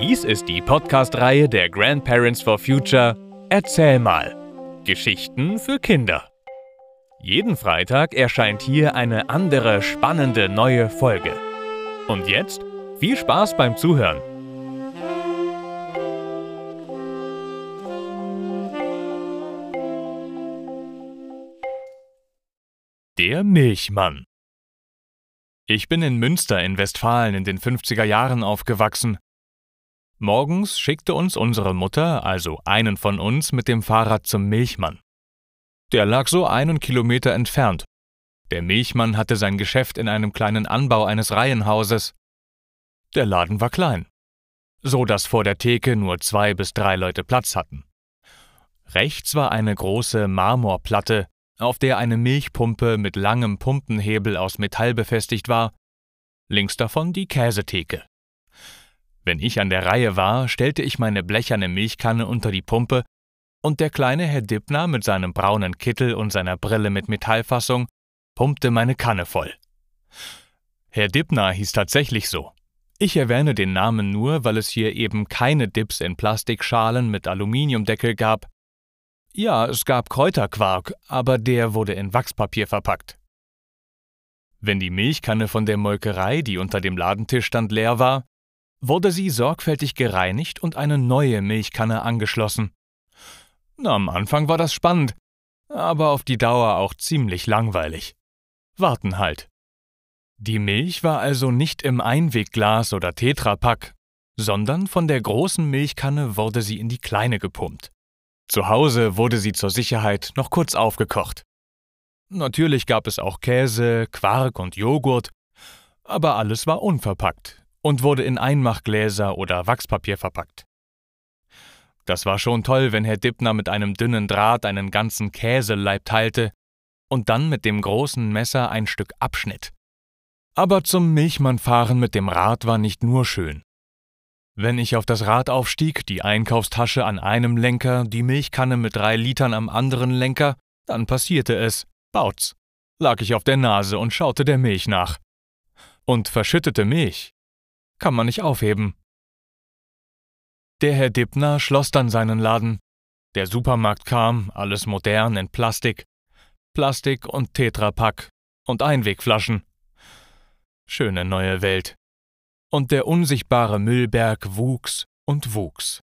Dies ist die Podcast-Reihe der Grandparents for Future Erzähl mal. Geschichten für Kinder. Jeden Freitag erscheint hier eine andere spannende neue Folge. Und jetzt viel Spaß beim Zuhören. Der Milchmann Ich bin in Münster in Westfalen in den 50er Jahren aufgewachsen. Morgens schickte uns unsere Mutter, also einen von uns, mit dem Fahrrad zum Milchmann. Der lag so einen Kilometer entfernt. Der Milchmann hatte sein Geschäft in einem kleinen Anbau eines Reihenhauses. Der Laden war klein, so dass vor der Theke nur zwei bis drei Leute Platz hatten. Rechts war eine große Marmorplatte, auf der eine Milchpumpe mit langem Pumpenhebel aus Metall befestigt war, links davon die Käsetheke. Wenn ich an der Reihe war, stellte ich meine blecherne Milchkanne unter die Pumpe, und der kleine Herr Dippner mit seinem braunen Kittel und seiner Brille mit Metallfassung pumpte meine Kanne voll. Herr Dippner hieß tatsächlich so. Ich erwähne den Namen nur, weil es hier eben keine Dips in Plastikschalen mit Aluminiumdeckel gab, ja, es gab Kräuterquark, aber der wurde in Wachspapier verpackt. Wenn die Milchkanne von der Molkerei, die unter dem Ladentisch stand, leer war, wurde sie sorgfältig gereinigt und eine neue Milchkanne angeschlossen. Na, am Anfang war das spannend, aber auf die Dauer auch ziemlich langweilig. Warten halt. Die Milch war also nicht im Einwegglas oder Tetrapack, sondern von der großen Milchkanne wurde sie in die kleine gepumpt. Zu Hause wurde sie zur Sicherheit noch kurz aufgekocht. Natürlich gab es auch Käse, Quark und Joghurt, aber alles war unverpackt und wurde in Einmachgläser oder Wachspapier verpackt. Das war schon toll, wenn Herr Dippner mit einem dünnen Draht einen ganzen Käseleib teilte und dann mit dem großen Messer ein Stück abschnitt. Aber zum Milchmannfahren mit dem Rad war nicht nur schön. Wenn ich auf das Rad aufstieg, die Einkaufstasche an einem Lenker, die Milchkanne mit drei Litern am anderen Lenker, dann passierte es. Bautz. Lag ich auf der Nase und schaute der Milch nach. Und verschüttete Milch kann man nicht aufheben. Der Herr Dippner schloss dann seinen Laden. Der Supermarkt kam, alles modern in Plastik. Plastik und Tetrapack und Einwegflaschen. Schöne neue Welt und der unsichtbare Müllberg wuchs und wuchs.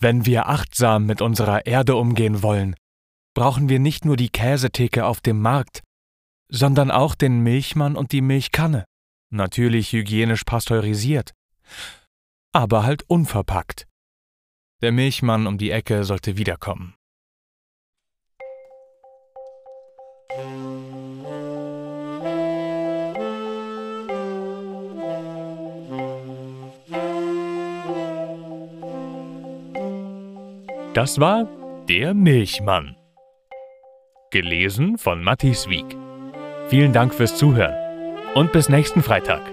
Wenn wir achtsam mit unserer Erde umgehen wollen, brauchen wir nicht nur die Käsetheke auf dem Markt, sondern auch den Milchmann und die Milchkanne, natürlich hygienisch pasteurisiert, aber halt unverpackt. Der Milchmann um die Ecke sollte wiederkommen. Das war Der Milchmann. Gelesen von Matthias Wieck. Vielen Dank fürs Zuhören und bis nächsten Freitag.